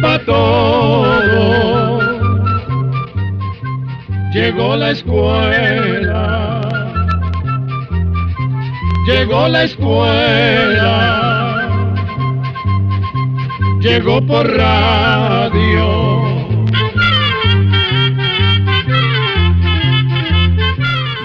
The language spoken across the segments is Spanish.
para todo. Llegó la escuela, llegó la escuela, llegó por radio.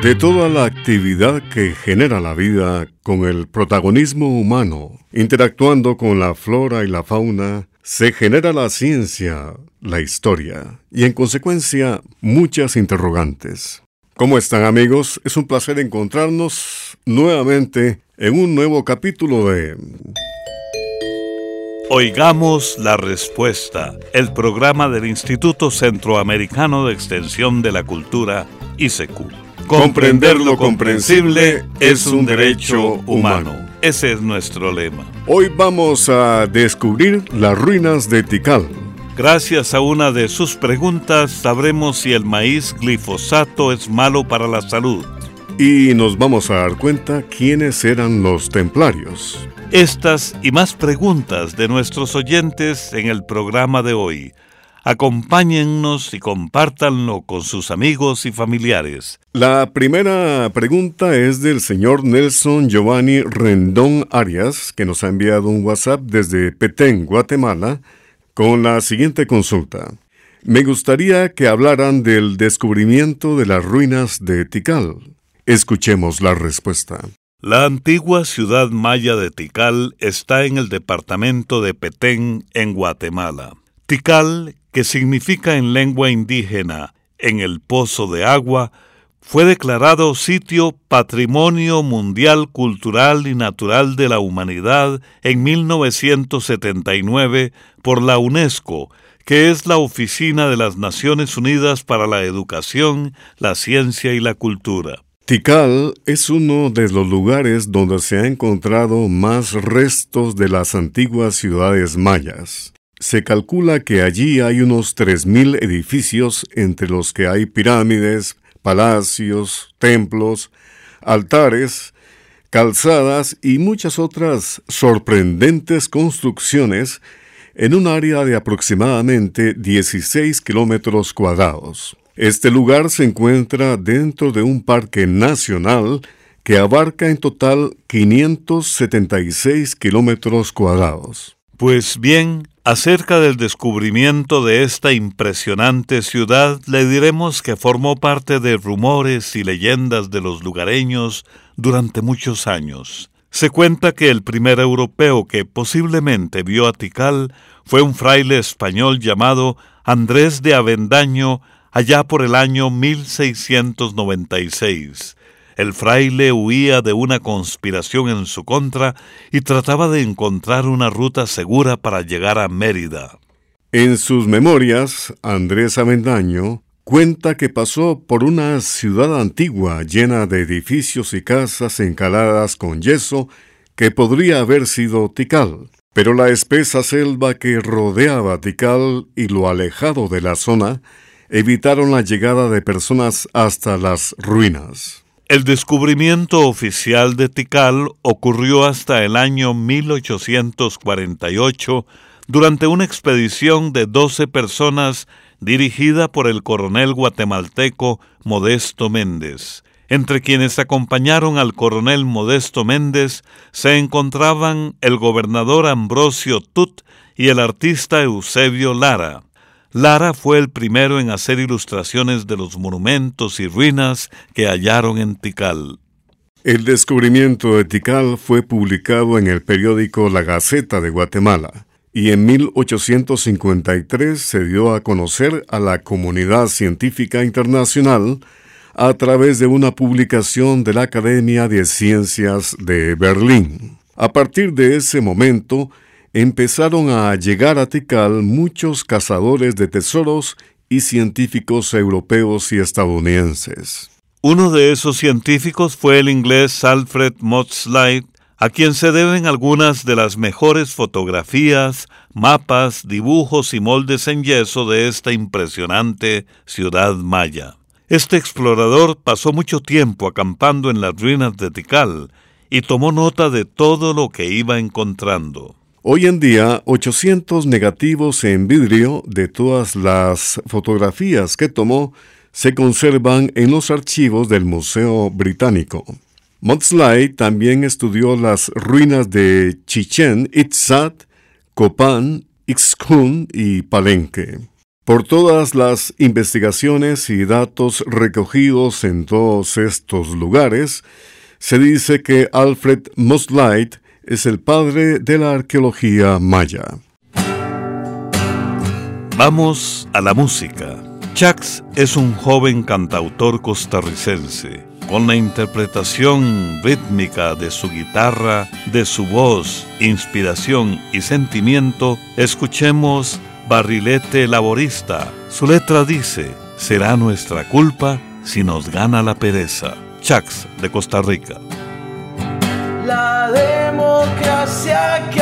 De toda la actividad que genera la vida con el protagonismo humano, interactuando con la flora y la fauna, se genera la ciencia, la historia y en consecuencia muchas interrogantes. ¿Cómo están amigos? Es un placer encontrarnos nuevamente en un nuevo capítulo de... Oigamos la respuesta, el programa del Instituto Centroamericano de Extensión de la Cultura, ICQ. Comprender lo comprensible es un derecho humano. Ese es nuestro lema. Hoy vamos a descubrir las ruinas de Tikal. Gracias a una de sus preguntas sabremos si el maíz glifosato es malo para la salud. Y nos vamos a dar cuenta quiénes eran los templarios. Estas y más preguntas de nuestros oyentes en el programa de hoy. Acompáñennos y compártanlo con sus amigos y familiares. La primera pregunta es del señor Nelson Giovanni Rendón Arias, que nos ha enviado un WhatsApp desde Petén, Guatemala, con la siguiente consulta. Me gustaría que hablaran del descubrimiento de las ruinas de Tikal. Escuchemos la respuesta. La antigua ciudad maya de Tikal está en el departamento de Petén, en Guatemala. Tikal que significa en lengua indígena en el pozo de agua, fue declarado sitio Patrimonio Mundial Cultural y Natural de la Humanidad en 1979 por la UNESCO, que es la Oficina de las Naciones Unidas para la Educación, la Ciencia y la Cultura. Tikal es uno de los lugares donde se ha encontrado más restos de las antiguas ciudades mayas. Se calcula que allí hay unos 3.000 edificios entre los que hay pirámides, palacios, templos, altares, calzadas y muchas otras sorprendentes construcciones en un área de aproximadamente 16 kilómetros cuadrados. Este lugar se encuentra dentro de un parque nacional que abarca en total 576 kilómetros cuadrados. Pues bien, acerca del descubrimiento de esta impresionante ciudad, le diremos que formó parte de rumores y leyendas de los lugareños durante muchos años. Se cuenta que el primer europeo que posiblemente vio a Tikal fue un fraile español llamado Andrés de Avendaño allá por el año 1696. El fraile huía de una conspiración en su contra y trataba de encontrar una ruta segura para llegar a Mérida. En sus memorias, Andrés Avendaño cuenta que pasó por una ciudad antigua llena de edificios y casas encaladas con yeso que podría haber sido Tikal. Pero la espesa selva que rodeaba Tikal y lo alejado de la zona evitaron la llegada de personas hasta las ruinas. El descubrimiento oficial de Tikal ocurrió hasta el año 1848 durante una expedición de 12 personas dirigida por el coronel guatemalteco Modesto Méndez. Entre quienes acompañaron al coronel Modesto Méndez se encontraban el gobernador Ambrosio Tut y el artista Eusebio Lara. Lara fue el primero en hacer ilustraciones de los monumentos y ruinas que hallaron en Tikal. El descubrimiento de Tikal fue publicado en el periódico La Gaceta de Guatemala y en 1853 se dio a conocer a la comunidad científica internacional a través de una publicación de la Academia de Ciencias de Berlín. A partir de ese momento, empezaron a llegar a Tikal muchos cazadores de tesoros y científicos europeos y estadounidenses. Uno de esos científicos fue el inglés Alfred Maudslay, a quien se deben algunas de las mejores fotografías, mapas, dibujos y moldes en yeso de esta impresionante ciudad maya. Este explorador pasó mucho tiempo acampando en las ruinas de Tikal y tomó nota de todo lo que iba encontrando. Hoy en día, 800 negativos en vidrio de todas las fotografías que tomó se conservan en los archivos del Museo Británico. Motsley también estudió las ruinas de Chichen Itzat, Copán, Ixcún y Palenque. Por todas las investigaciones y datos recogidos en todos estos lugares, se dice que Alfred Mosley es el padre de la arqueología maya. Vamos a la música. Chax es un joven cantautor costarricense. Con la interpretación rítmica de su guitarra, de su voz, inspiración y sentimiento, escuchemos Barrilete Laborista. Su letra dice, será nuestra culpa si nos gana la pereza. Chax de Costa Rica. La democracia que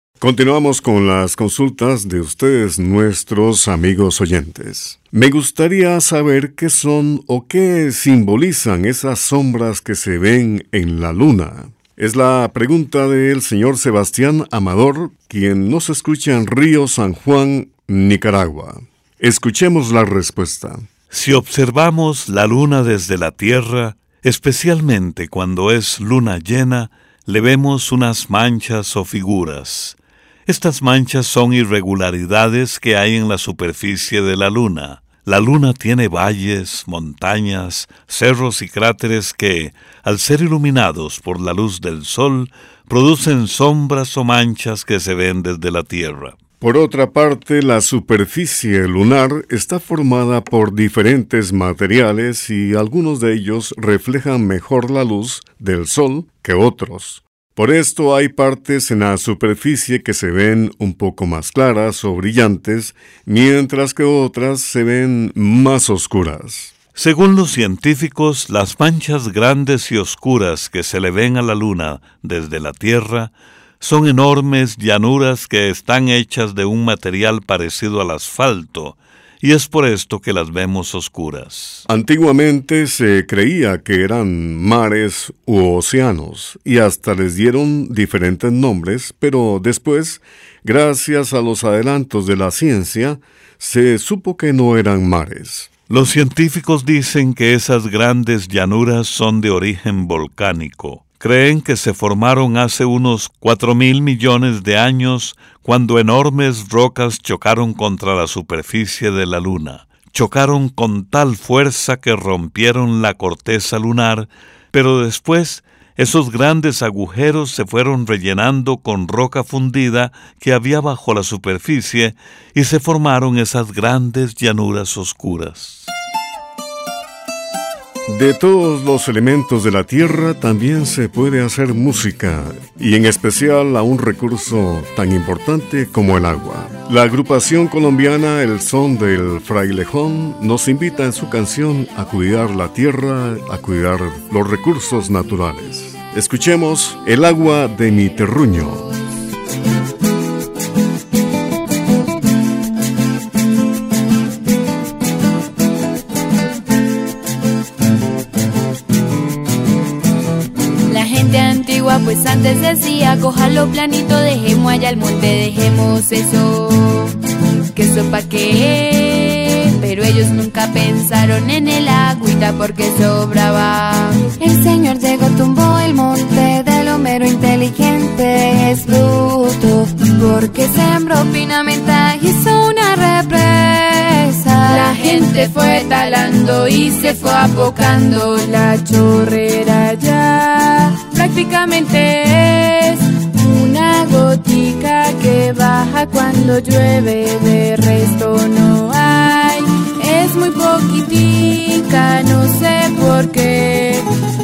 Continuamos con las consultas de ustedes, nuestros amigos oyentes. Me gustaría saber qué son o qué simbolizan esas sombras que se ven en la luna. Es la pregunta del señor Sebastián Amador, quien nos escucha en Río San Juan, Nicaragua. Escuchemos la respuesta. Si observamos la luna desde la Tierra, especialmente cuando es luna llena, le vemos unas manchas o figuras. Estas manchas son irregularidades que hay en la superficie de la luna. La luna tiene valles, montañas, cerros y cráteres que, al ser iluminados por la luz del sol, producen sombras o manchas que se ven desde la Tierra. Por otra parte, la superficie lunar está formada por diferentes materiales y algunos de ellos reflejan mejor la luz del Sol que otros. Por esto hay partes en la superficie que se ven un poco más claras o brillantes, mientras que otras se ven más oscuras. Según los científicos, las manchas grandes y oscuras que se le ven a la Luna desde la Tierra son enormes llanuras que están hechas de un material parecido al asfalto, y es por esto que las vemos oscuras. Antiguamente se creía que eran mares u océanos, y hasta les dieron diferentes nombres, pero después, gracias a los adelantos de la ciencia, se supo que no eran mares. Los científicos dicen que esas grandes llanuras son de origen volcánico creen que se formaron hace unos cuatro mil millones de años cuando enormes rocas chocaron contra la superficie de la Luna. Chocaron con tal fuerza que rompieron la corteza lunar, pero después esos grandes agujeros se fueron rellenando con roca fundida que había bajo la superficie y se formaron esas grandes llanuras oscuras. De todos los elementos de la tierra también se puede hacer música, y en especial a un recurso tan importante como el agua. La agrupación colombiana El Son del Frailejón nos invita en su canción a cuidar la tierra, a cuidar los recursos naturales. Escuchemos El agua de mi terruño. Decía, lo planito, dejemos allá el monte, dejemos eso, que eso pa' qué. Pero ellos nunca pensaron en el agüita porque sobraba. El señor llegó, tumbó el monte del homero inteligente, es bruto, porque sembró pinamenta y hizo una represa. La gente fue talando y se fue apocando la chorrera ya prácticamente es gotica que baja cuando llueve, de resto no hay. Es muy poquitica, no sé por qué,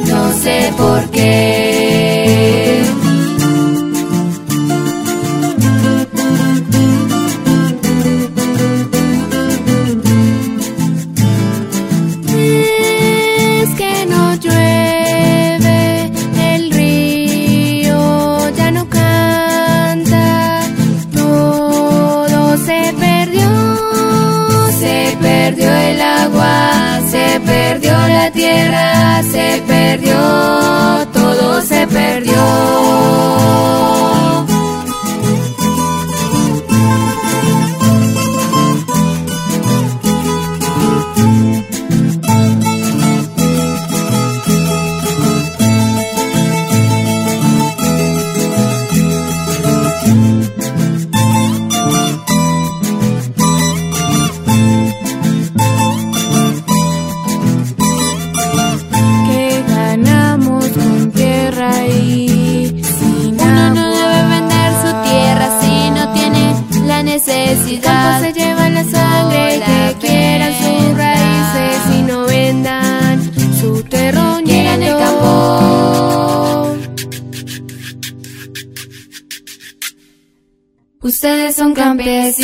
no sé por qué. Tierra se perdió, todo se perdió. Ustedes son campesinos.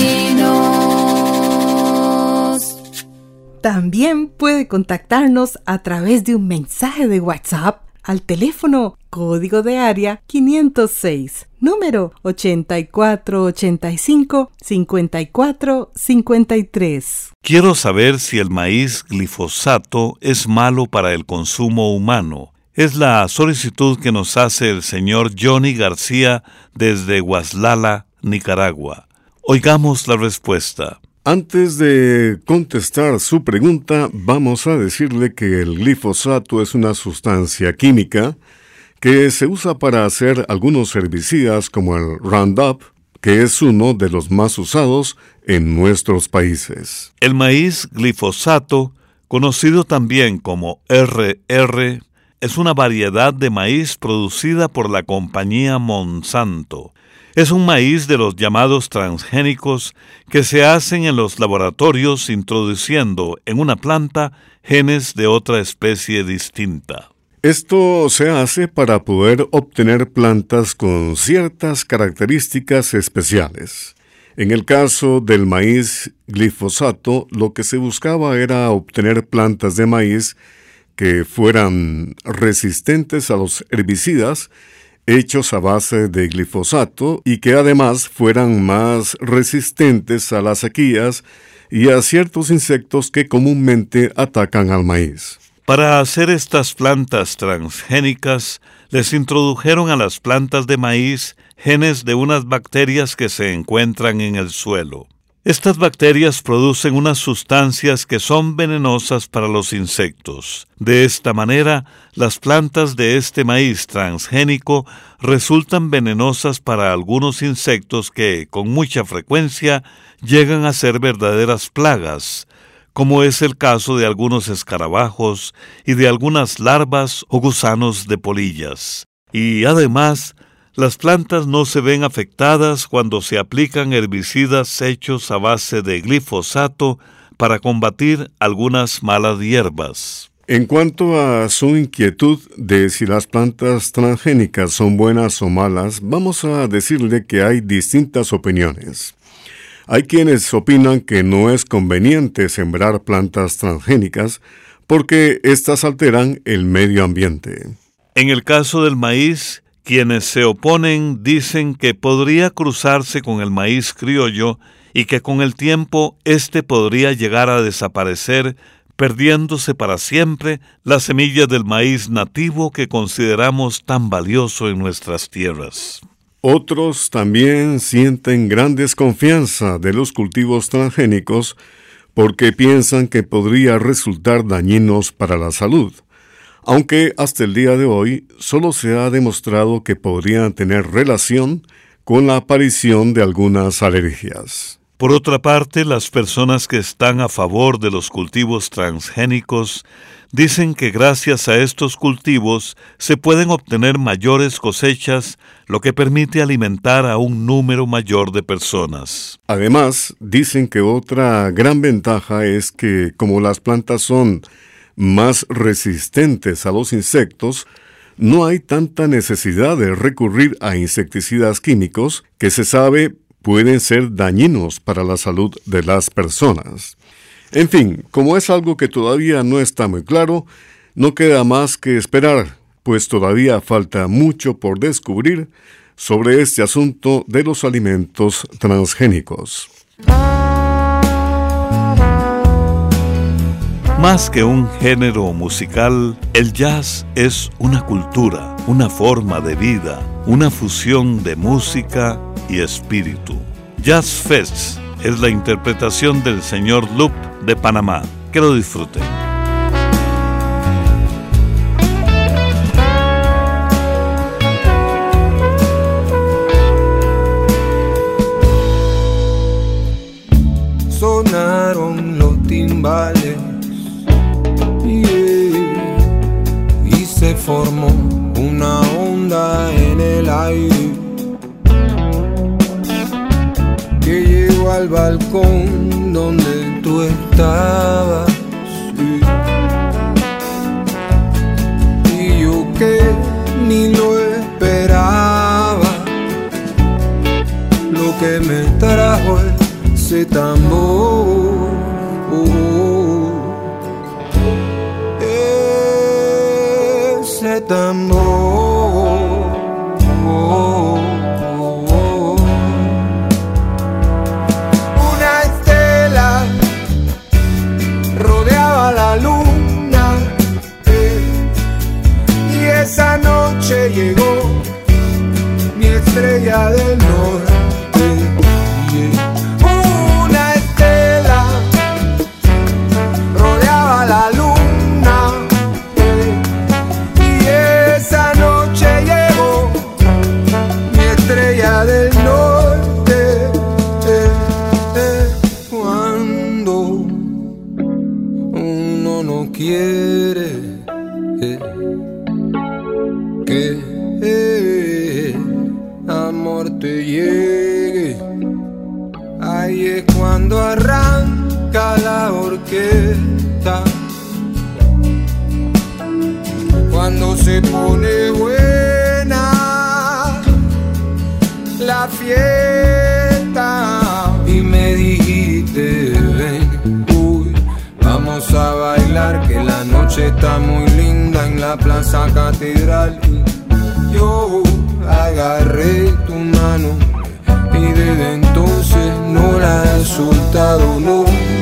También puede contactarnos a través de un mensaje de WhatsApp al teléfono código de área 506, número 8485-5453. Quiero saber si el maíz glifosato es malo para el consumo humano. Es la solicitud que nos hace el señor Johnny García desde Guaslala, Nicaragua. Oigamos la respuesta. Antes de contestar su pregunta, vamos a decirle que el glifosato es una sustancia química que se usa para hacer algunos herbicidas como el Roundup, que es uno de los más usados en nuestros países. El maíz glifosato, conocido también como RR, es una variedad de maíz producida por la compañía Monsanto. Es un maíz de los llamados transgénicos que se hacen en los laboratorios introduciendo en una planta genes de otra especie distinta. Esto se hace para poder obtener plantas con ciertas características especiales. En el caso del maíz glifosato, lo que se buscaba era obtener plantas de maíz que fueran resistentes a los herbicidas hechos a base de glifosato y que además fueran más resistentes a las sequías y a ciertos insectos que comúnmente atacan al maíz. Para hacer estas plantas transgénicas, les introdujeron a las plantas de maíz genes de unas bacterias que se encuentran en el suelo. Estas bacterias producen unas sustancias que son venenosas para los insectos. De esta manera, las plantas de este maíz transgénico resultan venenosas para algunos insectos que, con mucha frecuencia, llegan a ser verdaderas plagas, como es el caso de algunos escarabajos y de algunas larvas o gusanos de polillas. Y además, las plantas no se ven afectadas cuando se aplican herbicidas hechos a base de glifosato para combatir algunas malas hierbas. En cuanto a su inquietud de si las plantas transgénicas son buenas o malas, vamos a decirle que hay distintas opiniones. Hay quienes opinan que no es conveniente sembrar plantas transgénicas porque éstas alteran el medio ambiente. En el caso del maíz, quienes se oponen dicen que podría cruzarse con el maíz criollo y que con el tiempo éste podría llegar a desaparecer, perdiéndose para siempre las semillas del maíz nativo que consideramos tan valioso en nuestras tierras. Otros también sienten gran desconfianza de los cultivos transgénicos porque piensan que podría resultar dañinos para la salud aunque hasta el día de hoy solo se ha demostrado que podrían tener relación con la aparición de algunas alergias. Por otra parte, las personas que están a favor de los cultivos transgénicos dicen que gracias a estos cultivos se pueden obtener mayores cosechas, lo que permite alimentar a un número mayor de personas. Además, dicen que otra gran ventaja es que como las plantas son más resistentes a los insectos, no hay tanta necesidad de recurrir a insecticidas químicos que se sabe pueden ser dañinos para la salud de las personas. En fin, como es algo que todavía no está muy claro, no queda más que esperar, pues todavía falta mucho por descubrir sobre este asunto de los alimentos transgénicos. Más que un género musical, el jazz es una cultura, una forma de vida, una fusión de música y espíritu. Jazz Fest es la interpretación del señor Loop de Panamá. Que lo disfruten. Se pone buena la fiesta. Y me dijiste, ven, uy, vamos a bailar que la noche está muy linda en la plaza catedral. Y yo agarré tu mano y desde entonces no la he soltado, no.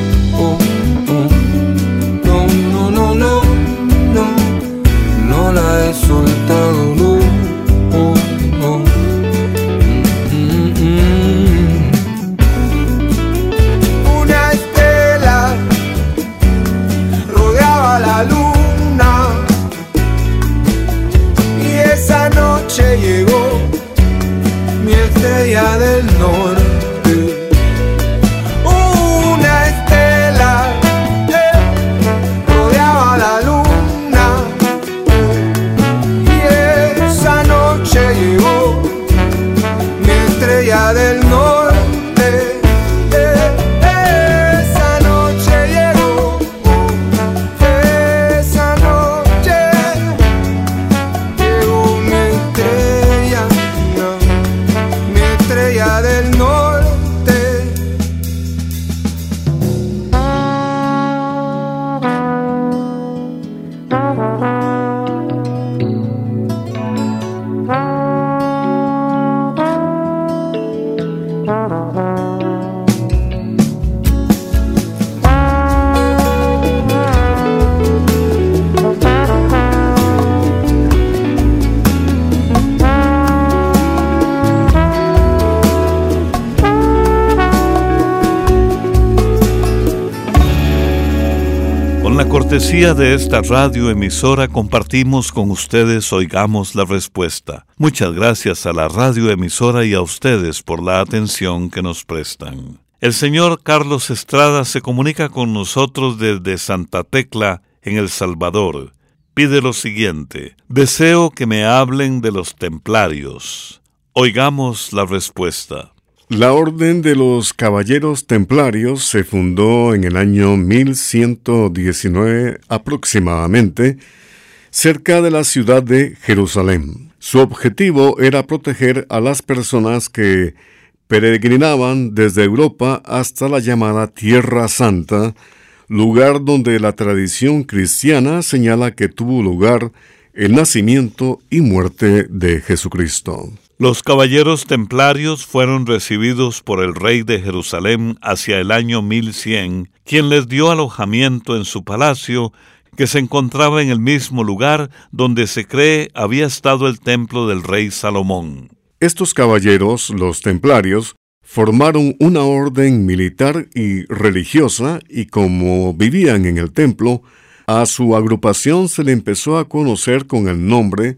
De esta radioemisora compartimos con ustedes Oigamos la Respuesta. Muchas gracias a la radioemisora y a ustedes por la atención que nos prestan. El señor Carlos Estrada se comunica con nosotros desde Santa Tecla, en El Salvador. Pide lo siguiente, deseo que me hablen de los templarios. Oigamos la respuesta. La Orden de los Caballeros Templarios se fundó en el año 1119 aproximadamente, cerca de la ciudad de Jerusalén. Su objetivo era proteger a las personas que peregrinaban desde Europa hasta la llamada Tierra Santa, lugar donde la tradición cristiana señala que tuvo lugar el nacimiento y muerte de Jesucristo. Los caballeros templarios fueron recibidos por el rey de Jerusalén hacia el año 1100, quien les dio alojamiento en su palacio, que se encontraba en el mismo lugar donde se cree había estado el templo del rey Salomón. Estos caballeros, los templarios, formaron una orden militar y religiosa y como vivían en el templo, a su agrupación se le empezó a conocer con el nombre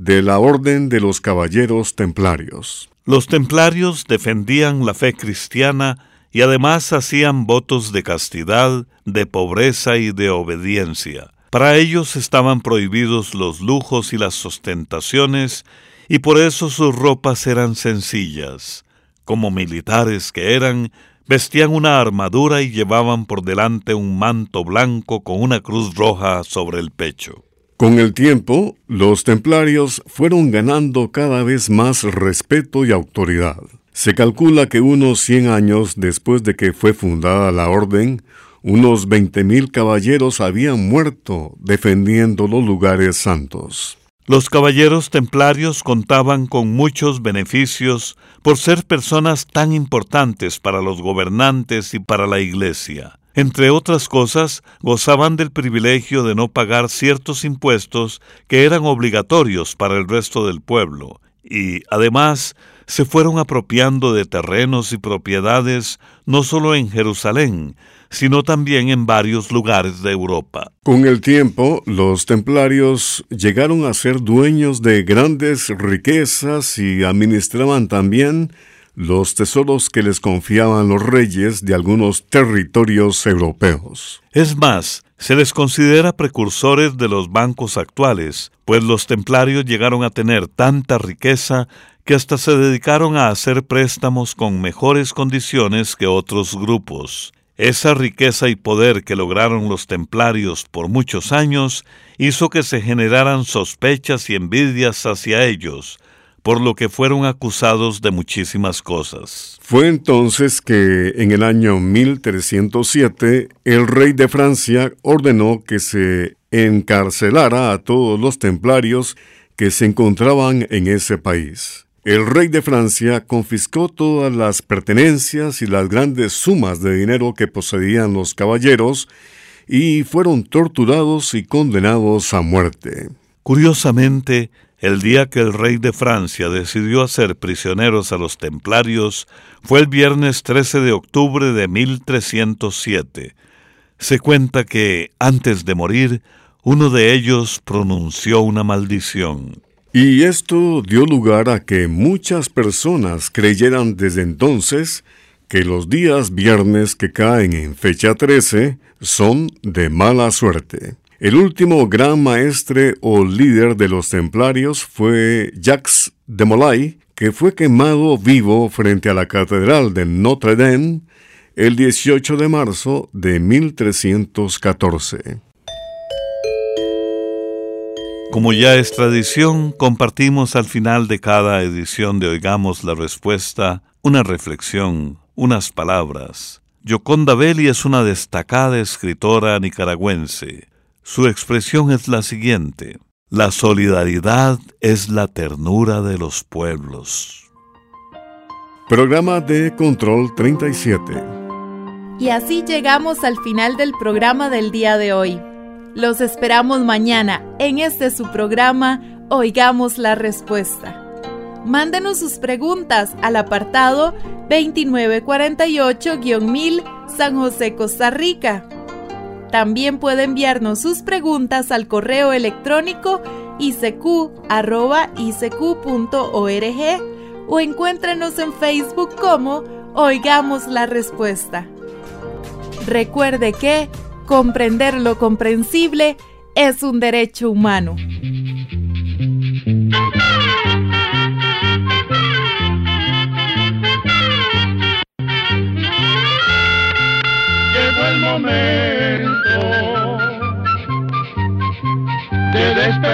de la Orden de los Caballeros Templarios. Los templarios defendían la fe cristiana y además hacían votos de castidad, de pobreza y de obediencia. Para ellos estaban prohibidos los lujos y las ostentaciones, y por eso sus ropas eran sencillas. Como militares que eran, vestían una armadura y llevaban por delante un manto blanco con una cruz roja sobre el pecho. Con el tiempo, los templarios fueron ganando cada vez más respeto y autoridad. Se calcula que unos 100 años después de que fue fundada la orden, unos 20.000 caballeros habían muerto defendiendo los lugares santos. Los caballeros templarios contaban con muchos beneficios por ser personas tan importantes para los gobernantes y para la Iglesia. Entre otras cosas, gozaban del privilegio de no pagar ciertos impuestos que eran obligatorios para el resto del pueblo, y además se fueron apropiando de terrenos y propiedades no solo en Jerusalén, sino también en varios lugares de Europa. Con el tiempo, los templarios llegaron a ser dueños de grandes riquezas y administraban también los tesoros que les confiaban los reyes de algunos territorios europeos. Es más, se les considera precursores de los bancos actuales, pues los templarios llegaron a tener tanta riqueza que hasta se dedicaron a hacer préstamos con mejores condiciones que otros grupos. Esa riqueza y poder que lograron los templarios por muchos años hizo que se generaran sospechas y envidias hacia ellos, por lo que fueron acusados de muchísimas cosas. Fue entonces que en el año 1307 el rey de Francia ordenó que se encarcelara a todos los templarios que se encontraban en ese país. El rey de Francia confiscó todas las pertenencias y las grandes sumas de dinero que poseían los caballeros y fueron torturados y condenados a muerte. Curiosamente, el día que el rey de Francia decidió hacer prisioneros a los templarios fue el viernes 13 de octubre de 1307. Se cuenta que, antes de morir, uno de ellos pronunció una maldición. Y esto dio lugar a que muchas personas creyeran desde entonces que los días viernes que caen en fecha 13 son de mala suerte. El último gran maestre o líder de los templarios fue Jacques de Molay, que fue quemado vivo frente a la catedral de Notre Dame el 18 de marzo de 1314. Como ya es tradición, compartimos al final de cada edición de Oigamos la Respuesta una reflexión, unas palabras. Yoconda Belli es una destacada escritora nicaragüense. Su expresión es la siguiente. La solidaridad es la ternura de los pueblos. Programa de Control 37. Y así llegamos al final del programa del día de hoy. Los esperamos mañana en este su programa Oigamos la Respuesta. Mándenos sus preguntas al apartado 2948-1000 San José, Costa Rica. También puede enviarnos sus preguntas al correo electrónico icq.org o encuéntrenos en Facebook como Oigamos la Respuesta. Recuerde que Comprender lo comprensible es un derecho humano.